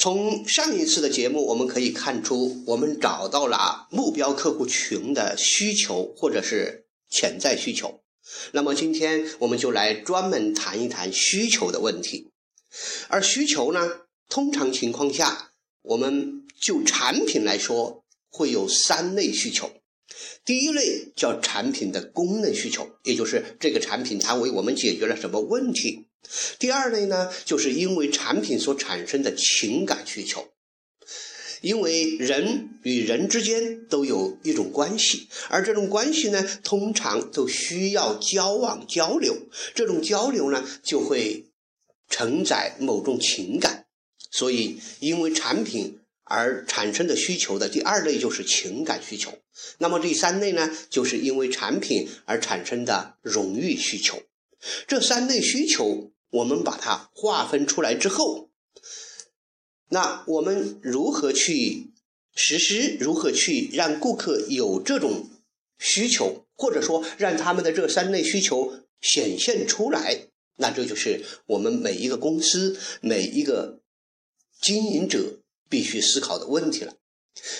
从上一次的节目，我们可以看出，我们找到了目标客户群的需求或者是潜在需求。那么今天我们就来专门谈一谈需求的问题。而需求呢，通常情况下，我们就产品来说，会有三类需求。第一类叫产品的功能需求，也就是这个产品它为我们解决了什么问题。第二类呢，就是因为产品所产生的情感需求，因为人与人之间都有一种关系，而这种关系呢，通常都需要交往交流，这种交流呢，就会承载某种情感，所以因为产品而产生的需求的第二类就是情感需求。那么第三类呢，就是因为产品而产生的荣誉需求。这三类需求。我们把它划分出来之后，那我们如何去实施？如何去让顾客有这种需求，或者说让他们的这三类需求显现出来？那这就是我们每一个公司、每一个经营者必须思考的问题了。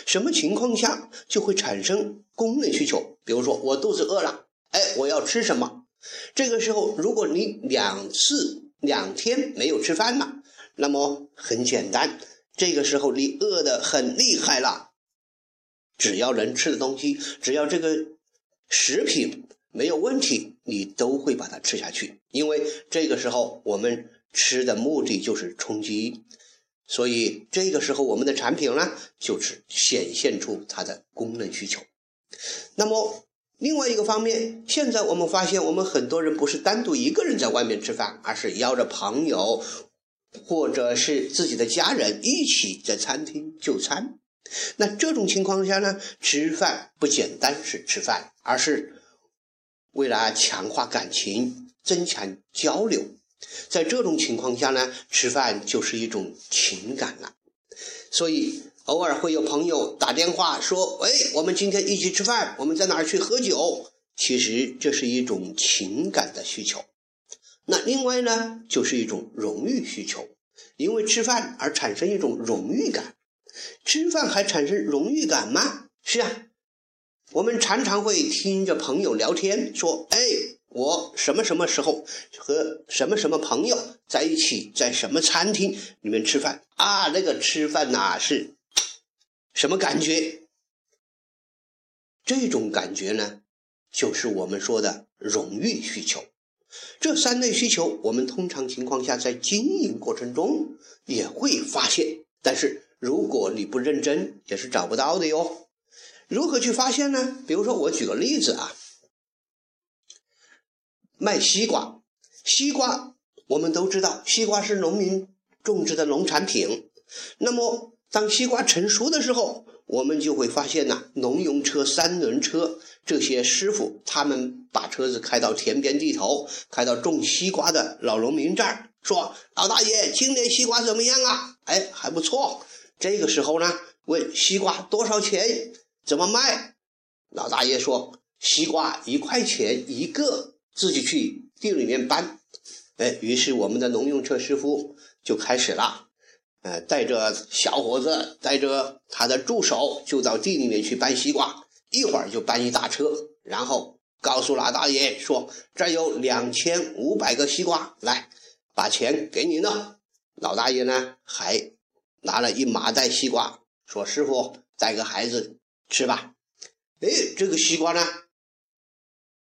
什么情况下就会产生功能需求？比如说，我肚子饿了，哎，我要吃什么？这个时候，如果你两次两天没有吃饭了，那么很简单，这个时候你饿得很厉害了。只要能吃的东西，只要这个食品没有问题，你都会把它吃下去。因为这个时候我们吃的目的就是充饥，所以这个时候我们的产品呢，就是显现出它的功能需求。那么。另外一个方面，现在我们发现，我们很多人不是单独一个人在外面吃饭，而是邀着朋友，或者是自己的家人一起在餐厅就餐。那这种情况下呢，吃饭不简单是吃饭，而是为了强化感情、增强交流。在这种情况下呢，吃饭就是一种情感了。所以。偶尔会有朋友打电话说：“喂，我们今天一起吃饭，我们在哪儿去喝酒？”其实这是一种情感的需求。那另外呢，就是一种荣誉需求，因为吃饭而产生一种荣誉感。吃饭还产生荣誉感吗？是啊，我们常常会听着朋友聊天说：“哎，我什么什么时候和什么什么朋友在一起，在什么餐厅里面吃饭啊？那个吃饭呐是。”什么感觉？这种感觉呢，就是我们说的荣誉需求。这三类需求，我们通常情况下在经营过程中也会发现，但是如果你不认真，也是找不到的哟。如何去发现呢？比如说，我举个例子啊，卖西瓜。西瓜我们都知道，西瓜是农民种植的农产品。那么当西瓜成熟的时候，我们就会发现呐，农用车、三轮车这些师傅，他们把车子开到田边地头，开到种西瓜的老农民这儿，说：“老大爷，今年西瓜怎么样啊？”哎，还不错。这个时候呢，问西瓜多少钱？怎么卖？老大爷说：“西瓜一块钱一个，自己去地里面搬。”哎，于是我们的农用车师傅就开始了。呃，带着小伙子，带着他的助手，就到地里面去搬西瓜，一会儿就搬一大车，然后告诉老大爷说：“这有两千五百个西瓜，来，把钱给你呢。”老大爷呢，还拿了一麻袋西瓜，说：“师傅，带个孩子吃吧。”哎，这个西瓜呢，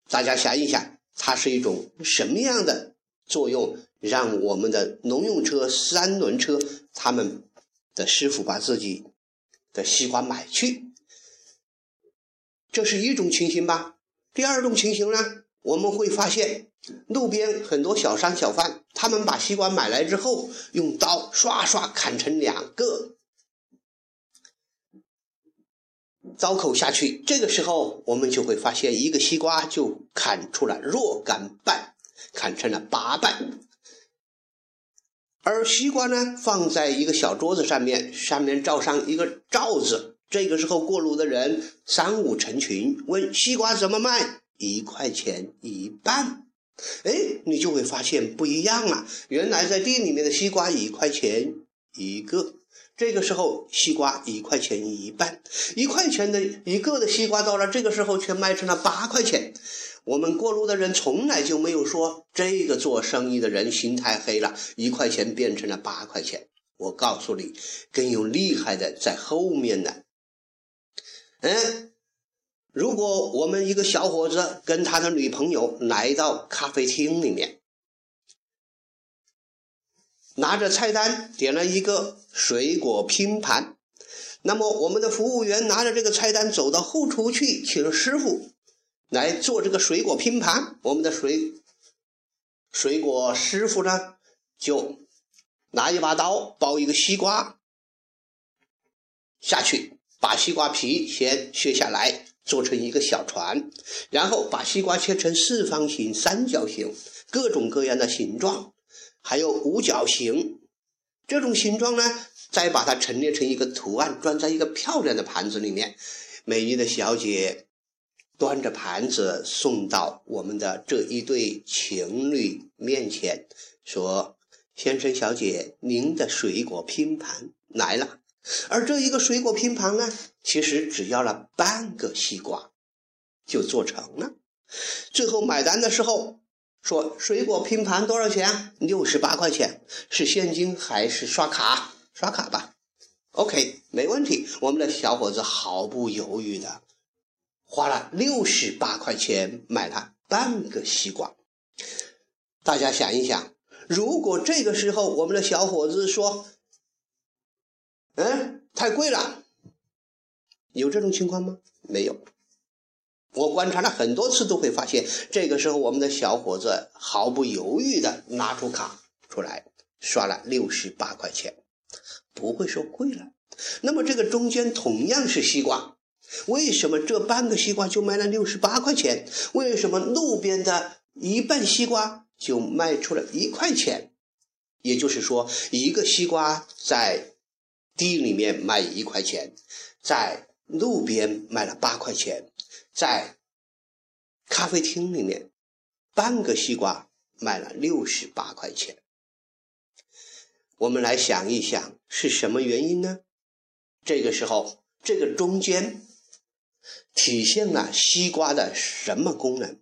大家想一想，它是一种什么样的作用？让我们的农用车、三轮车，他们的师傅把自己的西瓜买去，这是一种情形吧。第二种情形呢，我们会发现路边很多小商小贩，他们把西瓜买来之后，用刀刷刷砍成两个，刀口下去，这个时候我们就会发现，一个西瓜就砍出了若干瓣，砍成了八瓣。而西瓜呢，放在一个小桌子上面，上面罩上一个罩子。这个时候过路的人三五成群，问西瓜怎么卖？一块钱一半。哎，你就会发现不一样了。原来在店里面的西瓜一块钱一个，这个时候西瓜一块钱一半，一块钱的一个的西瓜到了这个时候却卖成了八块钱。我们过路的人从来就没有说这个做生意的人心太黑了，一块钱变成了八块钱。我告诉你，更有厉害的在后面呢。嗯，如果我们一个小伙子跟他的女朋友来到咖啡厅里面，拿着菜单点了一个水果拼盘，那么我们的服务员拿着这个菜单走到后厨去，请师傅来做这个水果拼盘。我们的水水果师傅呢，就拿一把刀包一个西瓜下去。把西瓜皮先削下来，做成一个小船，然后把西瓜切成四方形、三角形、各种各样的形状，还有五角形。这种形状呢，再把它陈列成一个图案，装在一个漂亮的盘子里面。美丽的小姐端着盘子送到我们的这一对情侣面前，说：“先生、小姐，您的水果拼盘来了。”而这一个水果拼盘呢，其实只要了半个西瓜，就做成了。最后买单的时候说：“水果拼盘多少钱？六十八块钱，是现金还是刷卡？刷卡吧。”OK，没问题。我们的小伙子毫不犹豫的花了六十八块钱买了半个西瓜。大家想一想，如果这个时候我们的小伙子说，嗯，太贵了。有这种情况吗？没有。我观察了很多次，都会发现，这个时候我们的小伙子毫不犹豫的拿出卡出来，刷了六十八块钱，不会说贵了。那么这个中间同样是西瓜，为什么这半个西瓜就卖了六十八块钱？为什么路边的一半西瓜就卖出了一块钱？也就是说，一个西瓜在。地里面卖一块钱，在路边卖了八块钱，在咖啡厅里面，半个西瓜卖了六十八块钱。我们来想一想，是什么原因呢？这个时候，这个中间体现了西瓜的什么功能？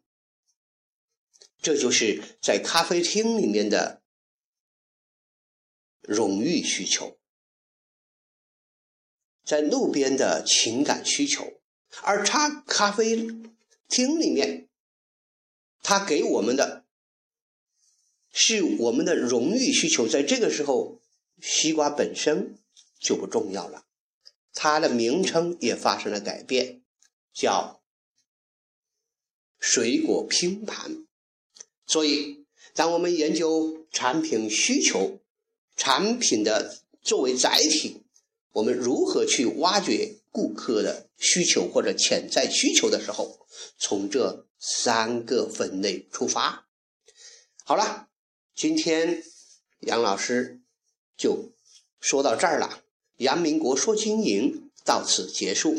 这就是在咖啡厅里面的荣誉需求。在路边的情感需求，而茶咖啡厅里面，他给我们的是我们的荣誉需求。在这个时候，西瓜本身就不重要了，它的名称也发生了改变，叫水果拼盘。所以，当我们研究产品需求，产品的作为载体。我们如何去挖掘顾客的需求或者潜在需求的时候，从这三个分类出发。好了，今天杨老师就说到这儿了。杨明国说经营到此结束。